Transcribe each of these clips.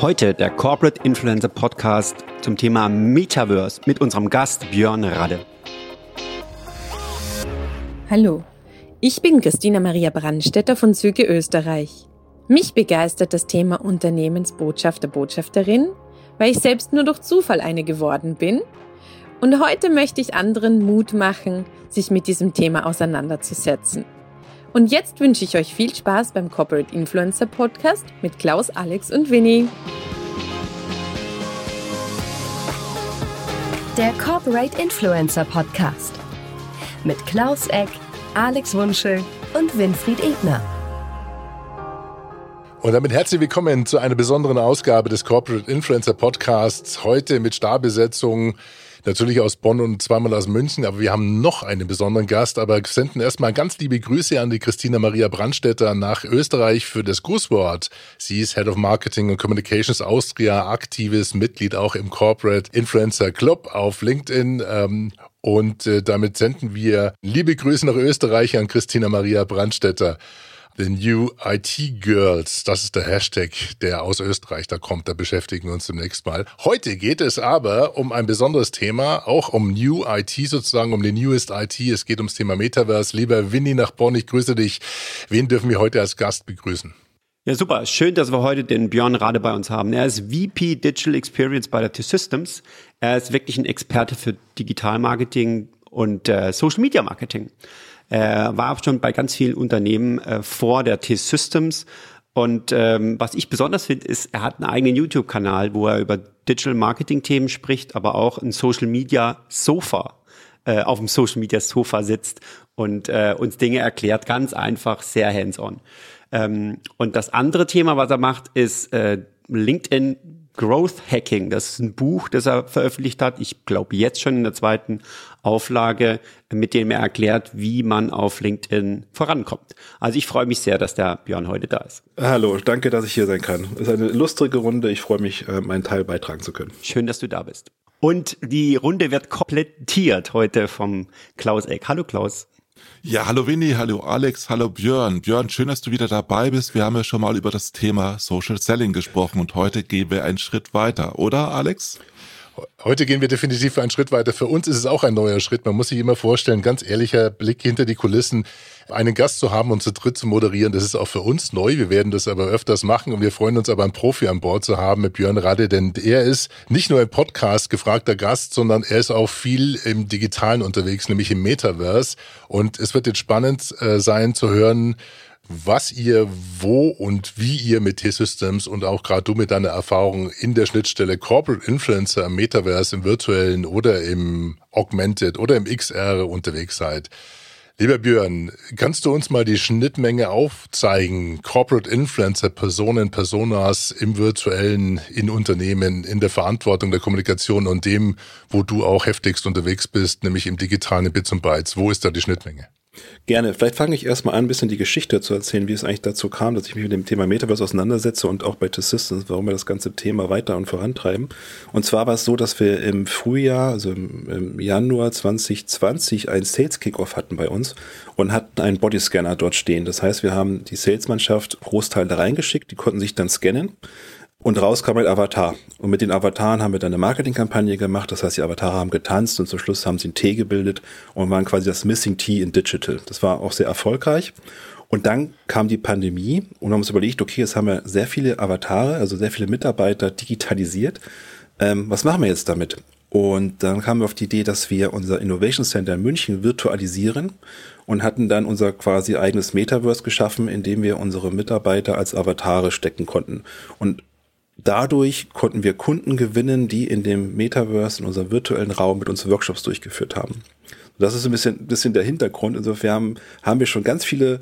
Heute der Corporate Influencer Podcast zum Thema Metaverse mit unserem Gast Björn Radde. Hallo, ich bin Christina Maria Brandstetter von Züge Österreich. Mich begeistert das Thema Unternehmensbotschafter, Botschafterin, weil ich selbst nur durch Zufall eine geworden bin. Und heute möchte ich anderen Mut machen, sich mit diesem Thema auseinanderzusetzen. Und jetzt wünsche ich euch viel Spaß beim Corporate Influencer Podcast mit Klaus, Alex und Winnie. Der Corporate Influencer Podcast mit Klaus Eck, Alex Wunschel und Winfried Ebner. Und damit herzlich willkommen zu einer besonderen Ausgabe des Corporate Influencer Podcasts. Heute mit Starbesetzung natürlich aus Bonn und zweimal aus München, aber wir haben noch einen besonderen Gast, aber senden erstmal ganz liebe Grüße an die Christina Maria Brandstetter nach Österreich für das Grußwort. Sie ist Head of Marketing und Communications Austria, aktives Mitglied auch im Corporate Influencer Club auf LinkedIn ähm, und äh, damit senden wir liebe Grüße nach Österreich an Christina Maria Brandstetter. The New IT Girls, das ist der Hashtag, der aus Österreich da kommt. Da beschäftigen wir uns demnächst mal. Heute geht es aber um ein besonderes Thema, auch um New IT sozusagen, um die Newest IT. Es geht ums Thema Metaverse. Lieber Winnie nach Bonn, ich grüße dich. Wen dürfen wir heute als Gast begrüßen? Ja, super. Schön, dass wir heute den Björn Rade bei uns haben. Er ist VP Digital Experience bei der T-Systems. Er ist wirklich ein Experte für Digitalmarketing und äh, Social Media Marketing. Er war schon bei ganz vielen Unternehmen äh, vor der T-Systems. Und ähm, was ich besonders finde, ist, er hat einen eigenen YouTube-Kanal, wo er über Digital Marketing-Themen spricht, aber auch ein Social Media Sofa äh, auf dem Social Media Sofa sitzt und äh, uns Dinge erklärt, ganz einfach, sehr hands-on. Ähm, und das andere Thema, was er macht, ist äh, LinkedIn Growth Hacking. Das ist ein Buch, das er veröffentlicht hat. Ich glaube jetzt schon in der zweiten Auflage, mit dem er erklärt, wie man auf LinkedIn vorankommt. Also ich freue mich sehr, dass der Björn heute da ist. Hallo, danke, dass ich hier sein kann. Es ist eine lustige Runde. Ich freue mich, äh, meinen Teil beitragen zu können. Schön, dass du da bist. Und die Runde wird komplettiert heute vom Klaus Eck. Hallo Klaus. Ja, hallo Winnie, hallo Alex, hallo Björn. Björn, schön, dass du wieder dabei bist. Wir haben ja schon mal über das Thema Social Selling gesprochen und heute gehen wir einen Schritt weiter, oder Alex? Heute gehen wir definitiv einen Schritt weiter. Für uns ist es auch ein neuer Schritt. Man muss sich immer vorstellen, ganz ehrlicher Blick hinter die Kulissen, einen Gast zu haben und zu dritt zu moderieren, das ist auch für uns neu. Wir werden das aber öfters machen und wir freuen uns aber, einen Profi an Bord zu haben mit Björn Radde, denn er ist nicht nur im Podcast gefragter Gast, sondern er ist auch viel im Digitalen unterwegs, nämlich im Metaverse. Und es wird jetzt spannend äh, sein zu hören, was ihr wo und wie ihr mit T-Systems und auch gerade du mit deiner Erfahrung in der Schnittstelle Corporate Influencer im Metaverse, im virtuellen oder im Augmented oder im XR unterwegs seid. Lieber Björn, kannst du uns mal die Schnittmenge aufzeigen? Corporate Influencer, Personen, Personas im virtuellen, in Unternehmen, in der Verantwortung der Kommunikation und dem, wo du auch heftigst unterwegs bist, nämlich im digitalen Bits und Bytes. Wo ist da die Schnittmenge? Gerne. Vielleicht fange ich erstmal an, ein bisschen die Geschichte zu erzählen, wie es eigentlich dazu kam, dass ich mich mit dem Thema Metaverse auseinandersetze und auch bei T-Systems, warum wir das ganze Thema weiter und vorantreiben. Und zwar war es so, dass wir im Frühjahr, also im, Januar 2020, einen Sales Kickoff hatten bei uns und hatten einen Bodyscanner dort stehen. Das heißt, wir haben die Salesmannschaft Großteil da reingeschickt, die konnten sich dann scannen und raus kam ein Avatar. Und mit den Avataren haben wir dann eine Marketingkampagne gemacht. Das heißt, die Avatare haben getanzt und zum Schluss haben sie ein T gebildet und waren quasi das Missing T in Digital. Das war auch sehr erfolgreich. Und dann kam die Pandemie und haben uns überlegt, okay, jetzt haben wir sehr viele Avatare, also sehr viele Mitarbeiter digitalisiert. Ähm, was machen wir jetzt damit? Und dann kamen wir auf die Idee, dass wir unser Innovation Center in München virtualisieren und hatten dann unser quasi eigenes Metaverse geschaffen, in dem wir unsere Mitarbeiter als Avatare stecken konnten. Und Dadurch konnten wir Kunden gewinnen, die in dem Metaverse, in unserem virtuellen Raum mit uns Workshops durchgeführt haben. Das ist ein bisschen, bisschen der Hintergrund. Insofern haben wir schon ganz viele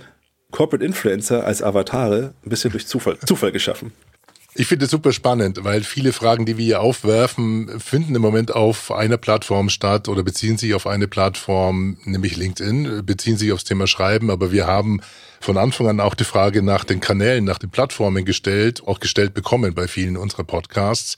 Corporate Influencer als Avatare ein bisschen durch Zufall, Zufall geschaffen. Ich finde es super spannend, weil viele Fragen, die wir hier aufwerfen, finden im Moment auf einer Plattform statt oder beziehen sich auf eine Plattform, nämlich LinkedIn, beziehen sich aufs Thema Schreiben, aber wir haben von Anfang an auch die Frage nach den Kanälen, nach den Plattformen gestellt, auch gestellt bekommen bei vielen unserer Podcasts.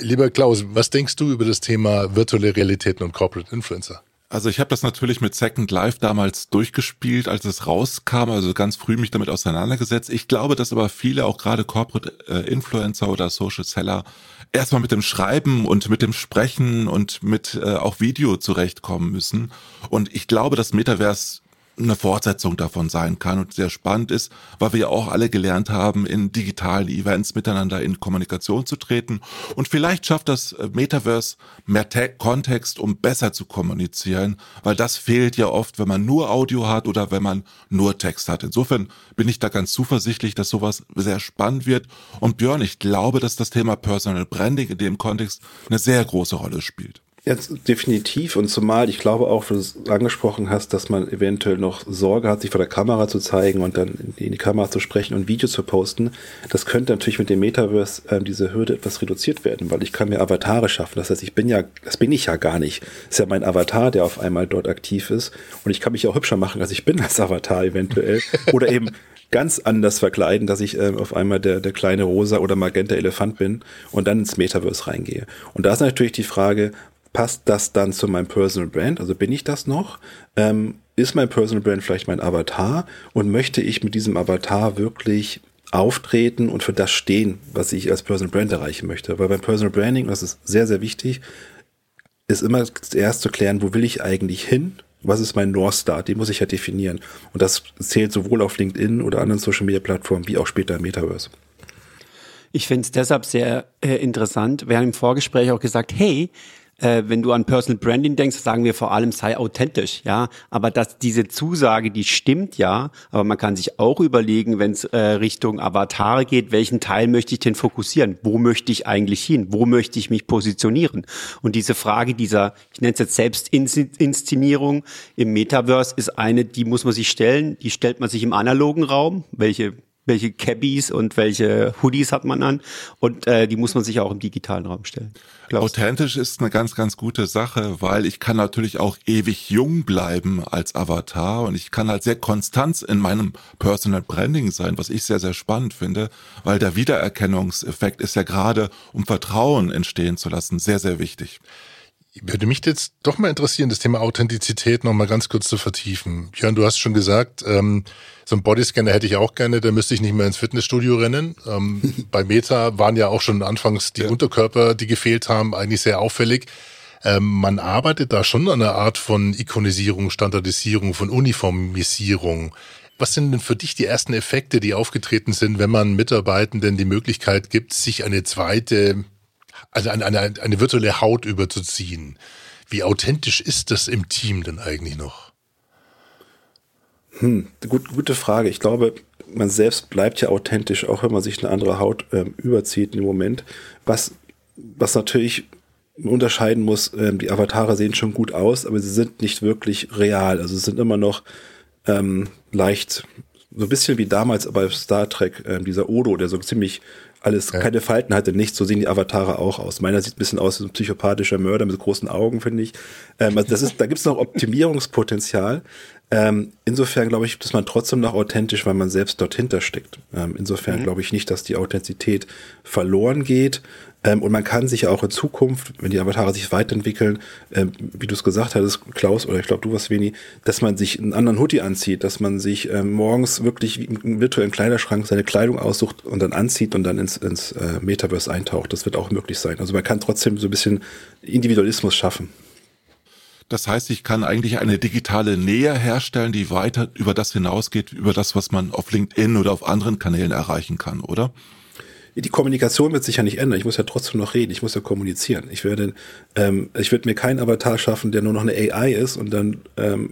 Lieber Klaus, was denkst du über das Thema virtuelle Realitäten und Corporate Influencer? Also ich habe das natürlich mit Second Life damals durchgespielt, als es rauskam, also ganz früh mich damit auseinandergesetzt. Ich glaube, dass aber viele, auch gerade Corporate äh, Influencer oder Social Seller, erstmal mit dem Schreiben und mit dem Sprechen und mit äh, auch Video zurechtkommen müssen. Und ich glaube, das Metaverse eine Fortsetzung davon sein kann und sehr spannend ist, weil wir ja auch alle gelernt haben, in digitalen Events miteinander in Kommunikation zu treten. Und vielleicht schafft das äh, Metaverse mehr Te Kontext, um besser zu kommunizieren, weil das fehlt ja oft, wenn man nur Audio hat oder wenn man nur Text hat. Insofern bin ich da ganz zuversichtlich, dass sowas sehr spannend wird. Und Björn, ich glaube, dass das Thema Personal Branding in dem Kontext eine sehr große Rolle spielt. Jetzt definitiv und zumal ich glaube auch, du es angesprochen hast, dass man eventuell noch Sorge hat, sich vor der Kamera zu zeigen und dann in die Kamera zu sprechen und Video zu posten. Das könnte natürlich mit dem Metaverse äh, diese Hürde etwas reduziert werden, weil ich kann mir Avatare schaffen. Das heißt, ich bin ja, das bin ich ja gar nicht. Das ist ja mein Avatar, der auf einmal dort aktiv ist und ich kann mich auch hübscher machen, als ich bin als Avatar eventuell oder eben ganz anders verkleiden, dass ich äh, auf einmal der, der kleine rosa oder magenta Elefant bin und dann ins Metaverse reingehe. Und da ist natürlich die Frage, passt das dann zu meinem Personal Brand? Also bin ich das noch? Ähm, ist mein Personal Brand vielleicht mein Avatar? Und möchte ich mit diesem Avatar wirklich auftreten und für das stehen, was ich als Personal Brand erreichen möchte? Weil beim Personal Branding, das ist sehr, sehr wichtig, ist immer zuerst zu klären, wo will ich eigentlich hin? Was ist mein North Star? Den muss ich ja definieren. Und das zählt sowohl auf LinkedIn oder anderen Social Media Plattformen wie auch später im Metaverse. Ich finde es deshalb sehr äh, interessant. Wir haben im Vorgespräch auch gesagt, hey, äh, wenn du an Personal Branding denkst, sagen wir vor allem, sei authentisch, ja. Aber dass diese Zusage, die stimmt ja, aber man kann sich auch überlegen, wenn es äh, Richtung Avatare geht, welchen Teil möchte ich denn fokussieren? Wo möchte ich eigentlich hin? Wo möchte ich mich positionieren? Und diese Frage dieser, ich nenne es jetzt Selbstinszenierung im Metaverse ist eine, die muss man sich stellen, die stellt man sich im analogen Raum, welche welche Cabbies und welche Hoodies hat man an und äh, die muss man sich auch im digitalen Raum stellen. Glaubst Authentisch ist eine ganz, ganz gute Sache, weil ich kann natürlich auch ewig jung bleiben als Avatar und ich kann halt sehr konstant in meinem Personal Branding sein, was ich sehr, sehr spannend finde, weil der Wiedererkennungseffekt ist ja gerade, um Vertrauen entstehen zu lassen, sehr, sehr wichtig. Würde mich jetzt doch mal interessieren, das Thema Authentizität noch mal ganz kurz zu vertiefen. Björn, du hast schon gesagt, ähm, so ein Bodyscanner hätte ich auch gerne, da müsste ich nicht mehr ins Fitnessstudio rennen. Ähm, bei Meta waren ja auch schon anfangs die ja. Unterkörper, die gefehlt haben, eigentlich sehr auffällig. Ähm, man arbeitet da schon an einer Art von Ikonisierung, Standardisierung, von Uniformisierung. Was sind denn für dich die ersten Effekte, die aufgetreten sind, wenn man Mitarbeitenden die Möglichkeit gibt, sich eine zweite also eine, eine, eine virtuelle Haut überzuziehen. Wie authentisch ist das im Team denn eigentlich noch? Hm, gut, gute Frage. Ich glaube, man selbst bleibt ja authentisch, auch wenn man sich eine andere Haut äh, überzieht im Moment. Was, was natürlich unterscheiden muss, äh, die Avatare sehen schon gut aus, aber sie sind nicht wirklich real. Also sie sind immer noch ähm, leicht, so ein bisschen wie damals bei Star Trek, äh, dieser Odo, der so ziemlich alles ja. keine Falten hatte, nichts. So sehen die Avatare auch aus. Meiner sieht ein bisschen aus wie ein psychopathischer Mörder mit großen Augen, finde ich. Ähm, also das ist, da gibt es noch Optimierungspotenzial. Ähm, insofern glaube ich, dass man trotzdem noch authentisch, weil man selbst dort steckt. Ähm, insofern mhm. glaube ich nicht, dass die Authentizität verloren geht. Ähm, und man kann sich ja auch in Zukunft, wenn die Avatare sich weiterentwickeln, ähm, wie du es gesagt hattest, Klaus, oder ich glaube, du warst Veni, dass man sich einen anderen Hoodie anzieht, dass man sich ähm, morgens wirklich wie im virtuellen Kleiderschrank seine Kleidung aussucht und dann anzieht und dann ins, ins äh, Metaverse eintaucht. Das wird auch möglich sein. Also man kann trotzdem so ein bisschen Individualismus schaffen. Das heißt, ich kann eigentlich eine digitale Nähe herstellen, die weiter über das hinausgeht, über das, was man auf LinkedIn oder auf anderen Kanälen erreichen kann, oder? die Kommunikation wird sich ja nicht ändern. Ich muss ja trotzdem noch reden. Ich muss ja kommunizieren. Ich werde, ähm, ich werde mir keinen Avatar schaffen, der nur noch eine AI ist und dann ähm,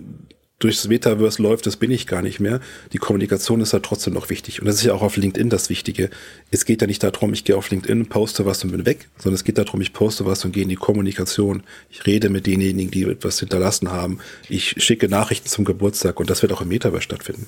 durchs Metaverse läuft, das bin ich gar nicht mehr. Die Kommunikation ist ja trotzdem noch wichtig. Und das ist ja auch auf LinkedIn das Wichtige. Es geht ja nicht darum, ich gehe auf LinkedIn, poste was und bin weg, sondern es geht darum, ich poste was und gehe in die Kommunikation. Ich rede mit denjenigen, die etwas hinterlassen haben. Ich schicke Nachrichten zum Geburtstag und das wird auch im Metaverse stattfinden.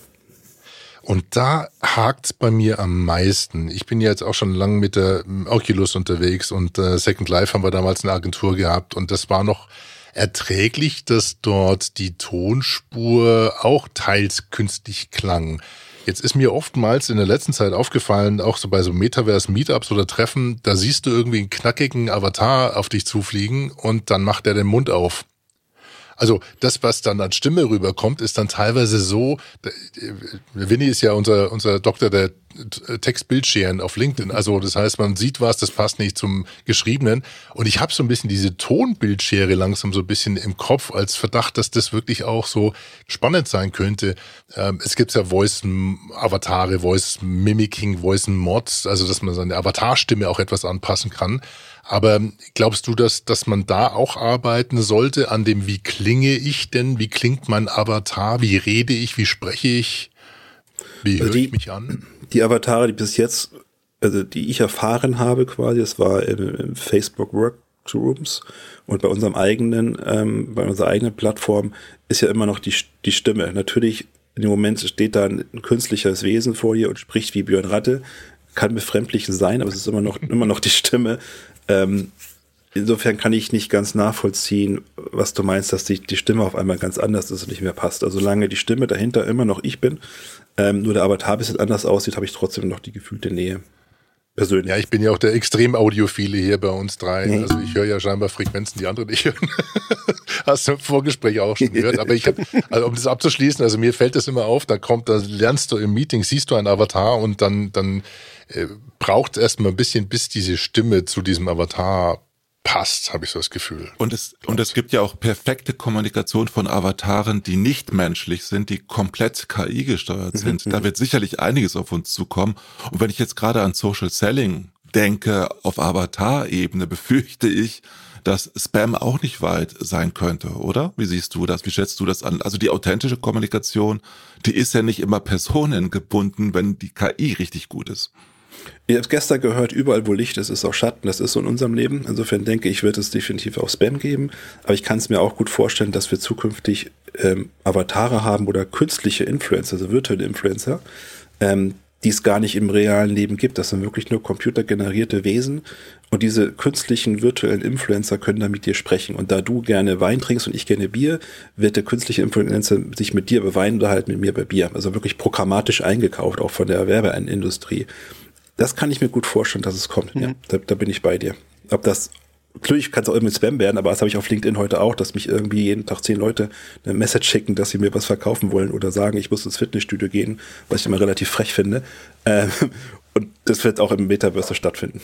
Und da hakt's bei mir am meisten. Ich bin ja jetzt auch schon lange mit der Oculus unterwegs und äh, Second Life haben wir damals eine Agentur gehabt und das war noch erträglich, dass dort die Tonspur auch teils künstlich klang. Jetzt ist mir oftmals in der letzten Zeit aufgefallen, auch so bei so Metaverse-Meetups oder Treffen, da siehst du irgendwie einen knackigen Avatar auf dich zufliegen und dann macht er den Mund auf. Also das, was dann an Stimme rüberkommt, ist dann teilweise so, Winnie ist ja unser, unser Doktor der Textbildscheren auf LinkedIn. Also das heißt, man sieht was, das passt nicht zum Geschriebenen. Und ich habe so ein bisschen diese Tonbildschere langsam so ein bisschen im Kopf als Verdacht, dass das wirklich auch so spannend sein könnte. Ähm, es gibt ja Voice-Avatare, Voice-Mimicking, Voice-Mods, also dass man seine Avatarstimme auch etwas anpassen kann. Aber glaubst du, dass, dass man da auch arbeiten sollte an dem, wie klinge ich denn? Wie klingt mein Avatar? Wie rede ich? Wie spreche ich? Wie also höre ich mich an? Die Avatare, die bis jetzt, also die ich erfahren habe quasi, das war im, im Facebook Workrooms und bei unserem eigenen, ähm, bei unserer eigenen Plattform ist ja immer noch die, die Stimme. Natürlich in dem Moment steht da ein künstliches Wesen vor dir und spricht wie Björn Ratte. Kann befremdlich sein, aber es ist immer noch, immer noch die Stimme. Ähm, insofern kann ich nicht ganz nachvollziehen, was du meinst, dass die, die Stimme auf einmal ganz anders ist und nicht mehr passt. Also solange die Stimme dahinter immer noch ich bin, ähm, nur der Avatar ein bisschen anders aussieht, habe ich trotzdem noch die gefühlte Nähe. Persönlich. Ja, ich bin ja auch der extrem Audiophile hier bei uns drei. Mhm. Also ich höre ja scheinbar Frequenzen, die andere nicht hören. Hast du im Vorgespräch auch schon gehört. Aber ich habe, also um das abzuschließen, also mir fällt das immer auf, da kommt, da lernst du im Meeting, siehst du einen Avatar und dann, dann äh, braucht es erstmal ein bisschen, bis diese Stimme zu diesem Avatar passt, habe ich so das Gefühl. Und es, und es gibt ja auch perfekte Kommunikation von Avataren, die nicht menschlich sind, die komplett KI gesteuert sind. Mhm. Da wird sicherlich einiges auf uns zukommen. Und wenn ich jetzt gerade an Social Selling denke, auf Avatar-Ebene, befürchte ich, dass Spam auch nicht weit sein könnte, oder? Wie siehst du das? Wie schätzt du das an? Also die authentische Kommunikation, die ist ja nicht immer personengebunden, wenn die KI richtig gut ist. Ich habe gestern gehört, überall wo Licht ist, ist auch Schatten. Das ist so in unserem Leben. Insofern denke ich, wird es definitiv auch Spam geben. Aber ich kann es mir auch gut vorstellen, dass wir zukünftig ähm, Avatare haben oder künstliche Influencer, also virtuelle Influencer, ähm, die es gar nicht im realen Leben gibt. Das sind wirklich nur computergenerierte Wesen. Und diese künstlichen virtuellen Influencer können dann mit dir sprechen. Und da du gerne Wein trinkst und ich gerne Bier, wird der künstliche Influencer sich mit dir bei Wein oder halt mit mir bei Bier. Also wirklich programmatisch eingekauft, auch von der Werbeindustrie. Das kann ich mir gut vorstellen, dass es kommt. Mhm. Ja, da, da bin ich bei dir. Ob das Natürlich kann es auch irgendwie Spam werden, aber das habe ich auf LinkedIn heute auch, dass mich irgendwie jeden Tag zehn Leute eine Message schicken, dass sie mir was verkaufen wollen oder sagen, ich muss ins Fitnessstudio gehen, was ich immer relativ frech finde. Ähm, und das wird auch im Metaverse stattfinden.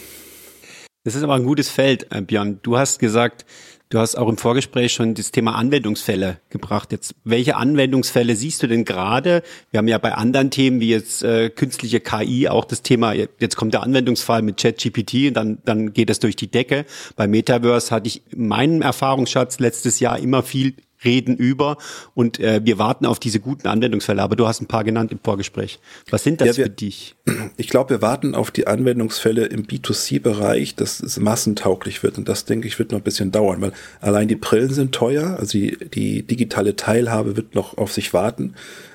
Das ist aber ein gutes Feld, äh, Björn. Du hast gesagt, Du hast auch im Vorgespräch schon das Thema Anwendungsfälle gebracht. Jetzt, welche Anwendungsfälle siehst du denn gerade? Wir haben ja bei anderen Themen wie jetzt äh, künstliche KI auch das Thema, jetzt kommt der Anwendungsfall mit ChatGPT und dann, dann geht es durch die Decke. Bei Metaverse hatte ich in meinem Erfahrungsschatz letztes Jahr immer viel reden über und äh, wir warten auf diese guten Anwendungsfälle. Aber du hast ein paar genannt im Vorgespräch. Was sind das ja, wir, für dich? Ich glaube, wir warten auf die Anwendungsfälle im B2C-Bereich, dass es massentauglich wird. Und das, denke ich, wird noch ein bisschen dauern, weil allein die Brillen sind teuer. Also die, die digitale Teilhabe wird noch auf sich warten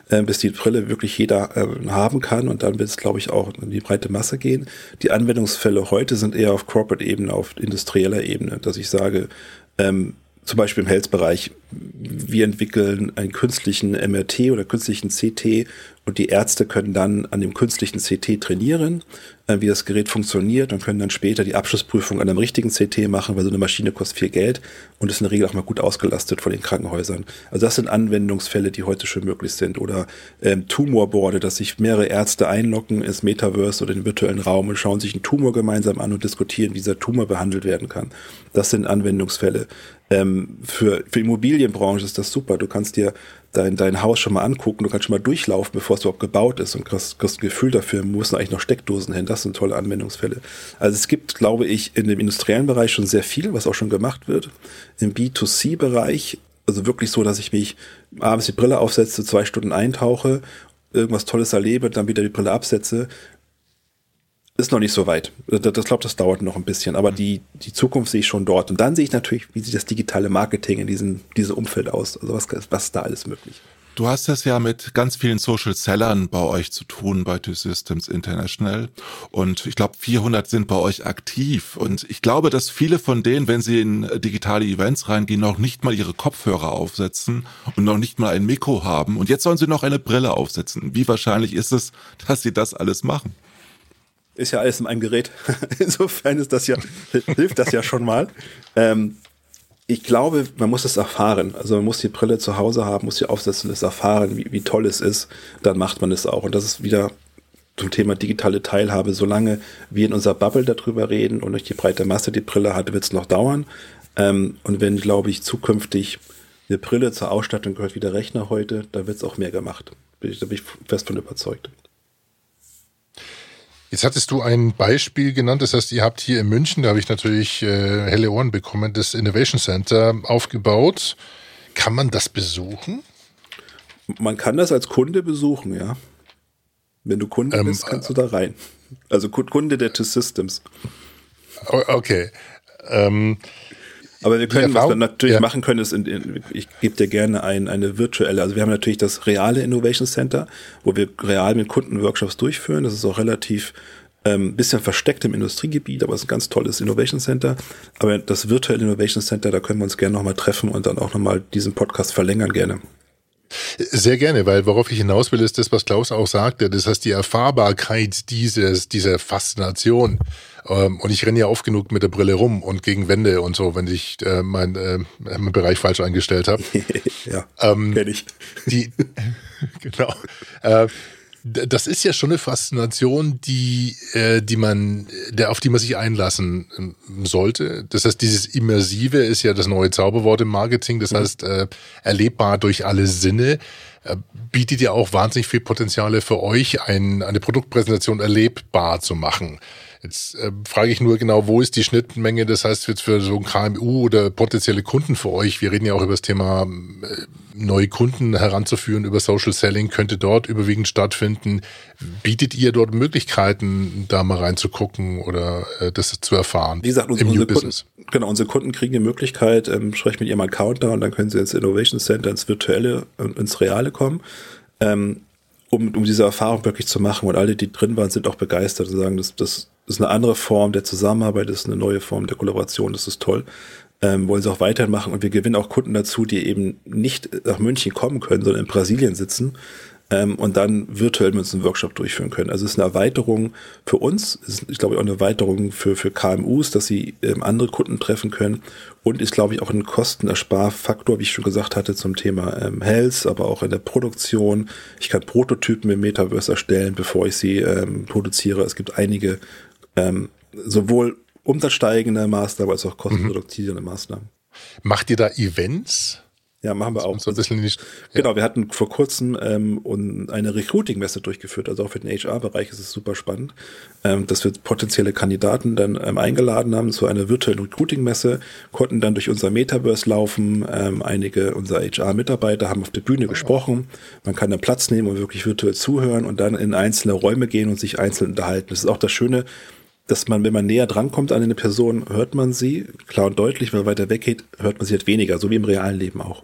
äh, bis die Brille wirklich jeder äh, haben kann und dann wird es, glaube ich, auch in die breite Masse gehen. Die Anwendungsfälle heute sind eher auf Corporate-Ebene, auf industrieller Ebene, dass ich sage, ähm, zum Beispiel im Health-Bereich, wir entwickeln einen künstlichen MRT oder künstlichen CT und die Ärzte können dann an dem künstlichen CT trainieren, äh, wie das Gerät funktioniert und können dann später die Abschlussprüfung an einem richtigen CT machen, weil so eine Maschine kostet viel Geld und ist in der Regel auch mal gut ausgelastet von den Krankenhäusern. Also das sind Anwendungsfälle, die heute schon möglich sind. Oder ähm, Tumorboarde, dass sich mehrere Ärzte einloggen ins Metaverse oder in den virtuellen Raum und schauen sich einen Tumor gemeinsam an und diskutieren, wie dieser Tumor behandelt werden kann. Das sind Anwendungsfälle. Ähm, für, für Immobilienbranche ist das super. Du kannst dir dein, dein Haus schon mal angucken, du kannst schon mal durchlaufen, bevor es überhaupt gebaut ist und kriegst, kriegst ein Gefühl dafür, wo müssen eigentlich noch Steckdosen hin. Das sind tolle Anwendungsfälle. Also es gibt, glaube ich, in dem industriellen Bereich schon sehr viel, was auch schon gemacht wird. Im B2C-Bereich, also wirklich so, dass ich mich abends die Brille aufsetze, zwei Stunden eintauche, irgendwas Tolles erlebe, dann wieder die Brille absetze, ist noch nicht so weit. Das, das glaube, das dauert noch ein bisschen. Aber die, die Zukunft sehe ich schon dort. Und dann sehe ich natürlich, wie sieht das digitale Marketing in diesem, diesem Umfeld aus? Also was, was ist da alles möglich? Du hast es ja mit ganz vielen Social Sellern bei euch zu tun, bei Two Systems International. Und ich glaube, 400 sind bei euch aktiv. Und ich glaube, dass viele von denen, wenn sie in digitale Events reingehen, noch nicht mal ihre Kopfhörer aufsetzen und noch nicht mal ein Mikro haben. Und jetzt sollen sie noch eine Brille aufsetzen. Wie wahrscheinlich ist es, dass sie das alles machen? Ist ja alles in einem Gerät. Insofern ist das ja, hilft das ja schon mal. Ähm, ich glaube, man muss es erfahren. Also man muss die Brille zu Hause haben, muss sie aufsetzen, es erfahren, wie, wie toll es ist. Dann macht man es auch. Und das ist wieder zum Thema digitale Teilhabe. Solange wir in unserer Bubble darüber reden und nicht die breite Masse die Brille hat, wird es noch dauern. Ähm, und wenn, glaube ich, zukünftig eine Brille zur Ausstattung gehört wie der Rechner heute, da wird es auch mehr gemacht. da bin ich fest von überzeugt. Jetzt hattest du ein Beispiel genannt, das heißt, ihr habt hier in München, da habe ich natürlich äh, helle Ohren bekommen, das Innovation Center aufgebaut. Kann man das besuchen? Man kann das als Kunde besuchen, ja. Wenn du Kunde ähm, bist, kannst du da rein. Also Kunde der T-Systems. Okay. Ähm, aber wir können, was wir natürlich ja. machen können, ist, in, in, ich gebe dir gerne ein, eine virtuelle, also wir haben natürlich das reale Innovation Center, wo wir real mit Kunden Workshops durchführen. Das ist auch relativ ähm, bisschen versteckt im Industriegebiet, aber es ist ein ganz tolles Innovation Center. Aber das virtuelle Innovation Center, da können wir uns gerne nochmal treffen und dann auch nochmal diesen Podcast verlängern gerne. Sehr gerne, weil worauf ich hinaus will, ist das, was Klaus auch sagte. Das heißt, die Erfahrbarkeit dieses, dieser Faszination. Ähm, und ich renne ja oft genug mit der Brille rum und gegen Wände und so, wenn ich äh, mein, äh, meinen Bereich falsch eingestellt habe. ja, ähm, ich. Die, genau. Äh, das ist ja schon eine Faszination, die, äh, die man, der, auf die man sich einlassen ähm, sollte. Das heißt, dieses Immersive ist ja das neue Zauberwort im Marketing. Das mhm. heißt, äh, erlebbar durch alle Sinne äh, bietet ja auch wahnsinnig viel Potenziale für euch, ein, eine Produktpräsentation erlebbar zu machen. Jetzt äh, frage ich nur genau, wo ist die Schnittmenge? Das heißt, jetzt für so ein KMU oder potenzielle Kunden für euch, wir reden ja auch über das Thema äh, neue Kunden heranzuführen über Social Selling, könnte dort überwiegend stattfinden. Bietet ihr dort Möglichkeiten, da mal reinzugucken oder äh, das zu erfahren? Wie gesagt, unsere, unsere Kunden, genau, unsere Kunden kriegen die Möglichkeit, ähm, sprechen mit ihrem Account da und dann können sie ins Innovation Center, ins Virtuelle und ins Reale kommen. Ähm, um, um diese Erfahrung wirklich zu machen. Und alle, die drin waren, sind auch begeistert und sagen, das, das ist eine andere Form der Zusammenarbeit, ist eine neue Form der Kollaboration, das ist toll. Ähm, wollen sie auch weiterhin machen und wir gewinnen auch Kunden dazu, die eben nicht nach München kommen können, sondern in Brasilien sitzen ähm, und dann virtuell mit uns einen Workshop durchführen können. Also es ist eine Erweiterung für uns, es ist, ich glaube, auch eine Erweiterung für, für KMUs, dass sie ähm, andere Kunden treffen können und ist, glaube ich, auch ein Kostenersparfaktor, wie ich schon gesagt hatte, zum Thema ähm, Health, aber auch in der Produktion. Ich kann Prototypen im Metaverse erstellen, bevor ich sie ähm, produziere. Es gibt einige ähm, sowohl umsatzsteigende Maßnahmen als auch kostenreduzierende mhm. Maßnahmen. Macht ihr da Events? Ja, machen wir auch. So ein bisschen nicht, ja. Genau, wir hatten vor kurzem ähm, eine Recruiting-Messe durchgeführt, also auch für den HR-Bereich ist es super spannend, ähm, dass wir potenzielle Kandidaten dann ähm, eingeladen haben zu einer virtuellen Recruiting-Messe, konnten dann durch unser Metaverse laufen. Ähm, einige unserer HR-Mitarbeiter haben auf der Bühne oh. gesprochen. Man kann dann Platz nehmen und wirklich virtuell zuhören und dann in einzelne Räume gehen und sich einzeln unterhalten. Das ist auch das Schöne, dass man, wenn man näher drankommt an eine Person, hört man sie klar und deutlich, wenn man weiter weggeht, hört man sie halt weniger, so wie im realen Leben auch.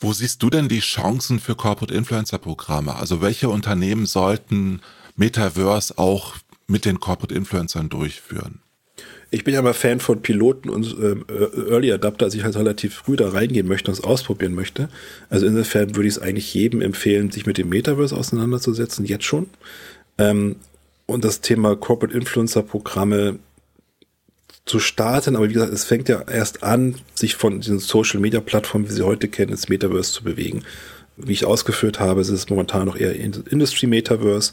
Wo siehst du denn die Chancen für Corporate Influencer Programme? Also welche Unternehmen sollten Metaverse auch mit den Corporate Influencern durchführen? Ich bin ja mal Fan von Piloten und äh, Early Adapter, als ich halt relativ früh da reingehen möchte und es ausprobieren möchte. Also insofern würde ich es eigentlich jedem empfehlen, sich mit dem Metaverse auseinanderzusetzen, jetzt schon. Ähm, und das Thema Corporate Influencer Programme zu starten, aber wie gesagt, es fängt ja erst an, sich von diesen Social Media Plattformen, wie sie heute kennen, ins Metaverse zu bewegen. Wie ich ausgeführt habe, ist es momentan noch eher Industry Metaverse,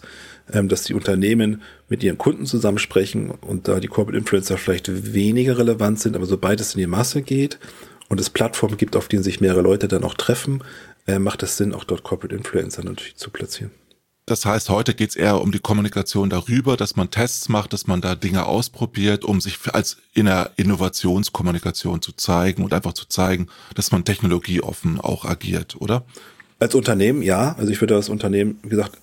ähm, dass die Unternehmen mit ihren Kunden zusammensprechen und da die Corporate Influencer vielleicht weniger relevant sind, aber sobald es in die Masse geht und es Plattformen gibt, auf denen sich mehrere Leute dann auch treffen, äh, macht es Sinn, auch dort Corporate Influencer natürlich zu platzieren. Das heißt, heute geht es eher um die Kommunikation darüber, dass man Tests macht, dass man da Dinge ausprobiert, um sich als in der Innovationskommunikation zu zeigen und einfach zu zeigen, dass man technologieoffen auch agiert, oder? Als Unternehmen, ja. Also ich würde das Unternehmen, wie gesagt,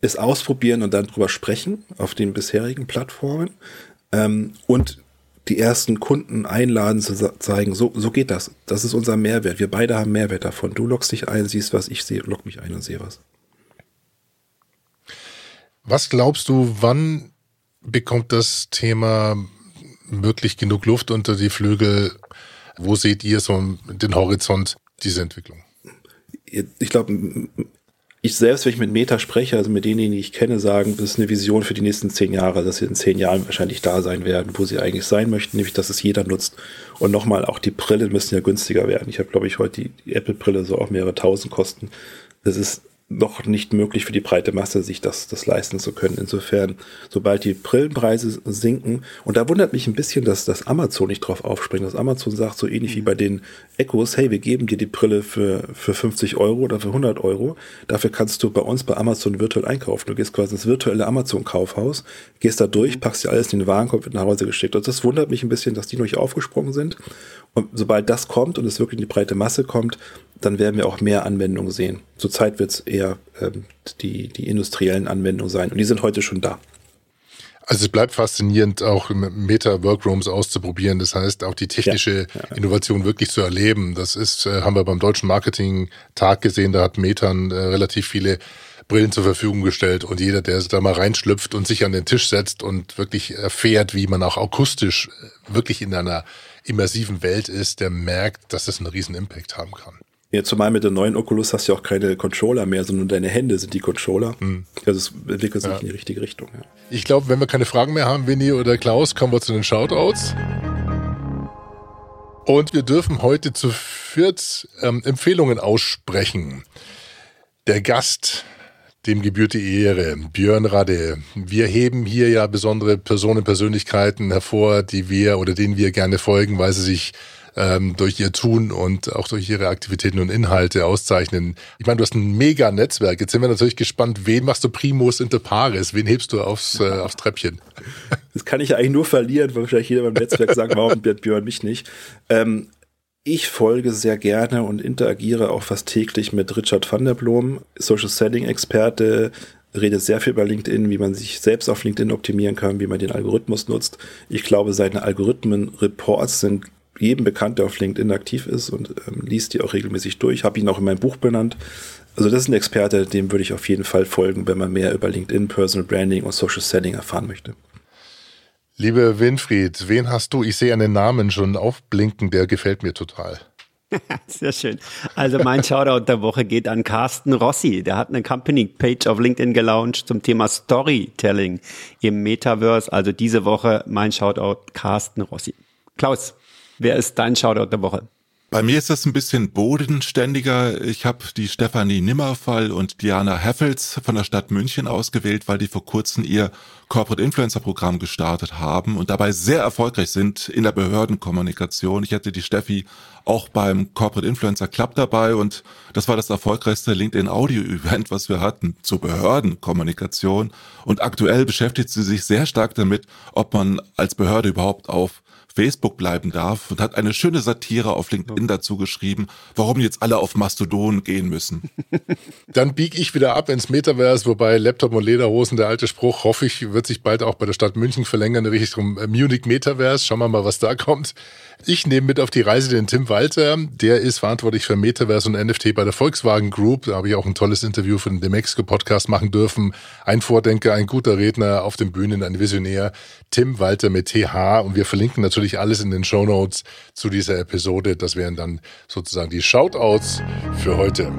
es ausprobieren und dann drüber sprechen auf den bisherigen Plattformen ähm, und die ersten Kunden einladen zu zeigen, so, so geht das. Das ist unser Mehrwert. Wir beide haben Mehrwert davon. Du loggst dich ein, siehst was, ich sehe, log mich ein und sehe was. Was glaubst du, wann bekommt das Thema wirklich genug Luft unter die Flügel? Wo seht ihr so den Horizont dieser Entwicklung? Ich glaube, ich selbst, wenn ich mit Meta spreche, also mit denen, die ich kenne, sagen, das ist eine Vision für die nächsten zehn Jahre, dass sie in zehn Jahren wahrscheinlich da sein werden, wo sie eigentlich sein möchten, nämlich dass es jeder nutzt. Und nochmal, auch die Brillen müssen ja günstiger werden. Ich habe, glaube ich, heute die, Apple-Brille so auch mehrere tausend kosten. Das ist noch nicht möglich für die breite Masse, sich das, das leisten zu können. Insofern, sobald die Brillenpreise sinken, und da wundert mich ein bisschen, dass das Amazon nicht drauf aufspringt, dass Amazon sagt, so ähnlich wie bei den Echos, hey, wir geben dir die Brille für, für 50 Euro oder für 100 Euro, dafür kannst du bei uns bei Amazon virtuell einkaufen. Du gehst quasi ins virtuelle Amazon-Kaufhaus, gehst da durch, packst dir alles in den Warenkorb, wird nach Hause geschickt. Und das wundert mich ein bisschen, dass die noch nicht aufgesprungen sind. Und sobald das kommt und es wirklich in die breite Masse kommt, dann werden wir auch mehr Anwendungen sehen. Zurzeit wird es eher ähm, die, die industriellen Anwendungen sein. Und die sind heute schon da. Also es bleibt faszinierend, auch Meta-Workrooms auszuprobieren. Das heißt, auch die technische ja, ja. Innovation wirklich zu erleben. Das ist, äh, haben wir beim Deutschen Marketing-Tag gesehen. Da hat Meta äh, relativ viele Brillen zur Verfügung gestellt und jeder, der da mal reinschlüpft und sich an den Tisch setzt und wirklich erfährt, wie man auch akustisch äh, wirklich in einer immersiven Welt ist, der merkt, dass das einen riesen Impact haben kann. Ja, zumal mit der neuen Oculus hast du ja auch keine Controller mehr, sondern deine Hände sind die Controller. Hm. Also es entwickelt sich ja. in die richtige Richtung. Ja. Ich glaube, wenn wir keine Fragen mehr haben, Winnie oder Klaus, kommen wir zu den Shoutouts. Und wir dürfen heute zu viert ähm, Empfehlungen aussprechen. Der Gast, dem gebührt die Ehre, Björn Rade. Wir heben hier ja besondere Personen, Persönlichkeiten hervor, die wir oder denen wir gerne folgen, weil sie sich ähm, durch ihr Tun und auch durch ihre Aktivitäten und Inhalte auszeichnen. Ich meine, du hast ein mega Netzwerk. Jetzt sind wir natürlich gespannt, wen machst du Primus inter pares? Wen hebst du aufs, äh, aufs Treppchen? Das kann ich ja eigentlich nur verlieren, weil wahrscheinlich jeder beim Netzwerk sagt, warum Björn mich nicht? Ähm, ich folge sehr gerne und interagiere auch fast täglich mit Richard van der Blom, Social Selling Experte, redet sehr viel über LinkedIn, wie man sich selbst auf LinkedIn optimieren kann, wie man den Algorithmus nutzt. Ich glaube, seine Algorithmen-Reports sind jedem bekannt, der auf LinkedIn aktiv ist und ähm, liest die auch regelmäßig durch. Habe ihn auch in meinem Buch benannt. Also das ist ein Experte, dem würde ich auf jeden Fall folgen, wenn man mehr über LinkedIn, Personal Branding und Social Selling erfahren möchte. Liebe Winfried, wen hast du? Ich sehe einen Namen schon aufblinken, der gefällt mir total. Sehr schön. Also mein Shoutout der Woche geht an Carsten Rossi. Der hat eine Company-Page auf LinkedIn gelauncht zum Thema Storytelling im Metaverse. Also diese Woche mein Shoutout Carsten Rossi. Klaus. Wer ist dein Shoutout der Woche? Bei mir ist das ein bisschen bodenständiger. Ich habe die Stefanie Nimmerfall und Diana Heffels von der Stadt München ausgewählt, weil die vor kurzem ihr Corporate Influencer Programm gestartet haben und dabei sehr erfolgreich sind in der Behördenkommunikation. Ich hatte die Steffi auch beim Corporate Influencer Club dabei und das war das erfolgreichste LinkedIn Audio Event, was wir hatten zur Behördenkommunikation. Und aktuell beschäftigt sie sich sehr stark damit, ob man als Behörde überhaupt auf Facebook bleiben darf und hat eine schöne Satire auf LinkedIn dazu geschrieben, warum jetzt alle auf Mastodon gehen müssen. Dann biege ich wieder ab ins Metaverse, wobei Laptop und Lederhosen, der alte Spruch, hoffe ich, wird sich bald auch bei der Stadt München verlängern in Richtung Munich Metaverse. Schauen wir mal, was da kommt. Ich nehme mit auf die Reise den Tim Walter. Der ist verantwortlich für Metaverse und NFT bei der Volkswagen Group. Da habe ich auch ein tolles Interview für den Demexco Podcast machen dürfen. Ein Vordenker, ein guter Redner auf den Bühnen, ein Visionär. Tim Walter mit TH. Und wir verlinken natürlich alles in den Show Notes zu dieser Episode. Das wären dann sozusagen die Shoutouts für heute.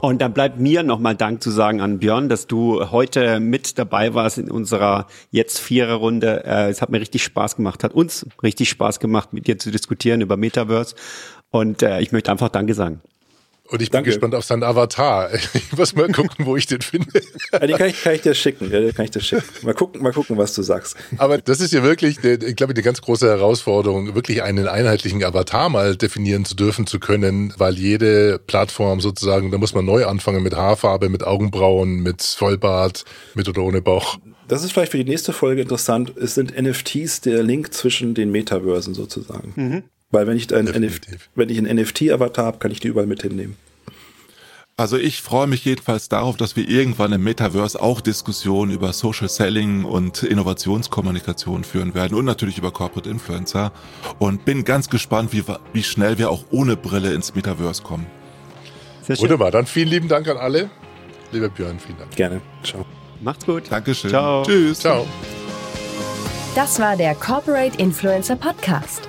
Und dann bleibt mir nochmal Dank zu sagen an Björn, dass du heute mit dabei warst in unserer jetzt Viererrunde. Äh, es hat mir richtig Spaß gemacht, hat uns richtig Spaß gemacht, mit dir zu diskutieren über Metaverse. Und äh, ich möchte einfach Danke sagen. Und ich bin Danke. gespannt auf seinen Avatar. Ich muss mal gucken, wo ich den finde. Ja, den kann ich, kann ich dir schicken. Ja, den kann ich dir schicken. Mal gucken, mal gucken, was du sagst. Aber das ist ja wirklich, ich glaube, die ganz große Herausforderung, wirklich einen einheitlichen Avatar mal definieren zu dürfen zu können, weil jede Plattform sozusagen, da muss man neu anfangen mit Haarfarbe, mit Augenbrauen, mit Vollbart, mit oder ohne Bauch. Das ist vielleicht für die nächste Folge interessant. Es sind NFTs der Link zwischen den Metaversen sozusagen. Mhm. Weil wenn ich ein, NF wenn ich einen NFT-Avatar habe, kann ich die überall mit hinnehmen. Also ich freue mich jedenfalls darauf, dass wir irgendwann im Metaverse auch Diskussionen über Social Selling und Innovationskommunikation führen werden und natürlich über Corporate Influencer und bin ganz gespannt, wie, wie schnell wir auch ohne Brille ins Metaverse kommen. Sehr schön. Wunderbar, dann vielen lieben Dank an alle. Lieber Björn, vielen Dank. Gerne. Ciao. Macht's gut. Dankeschön. Ciao. Tschüss. Ciao. Das war der Corporate Influencer Podcast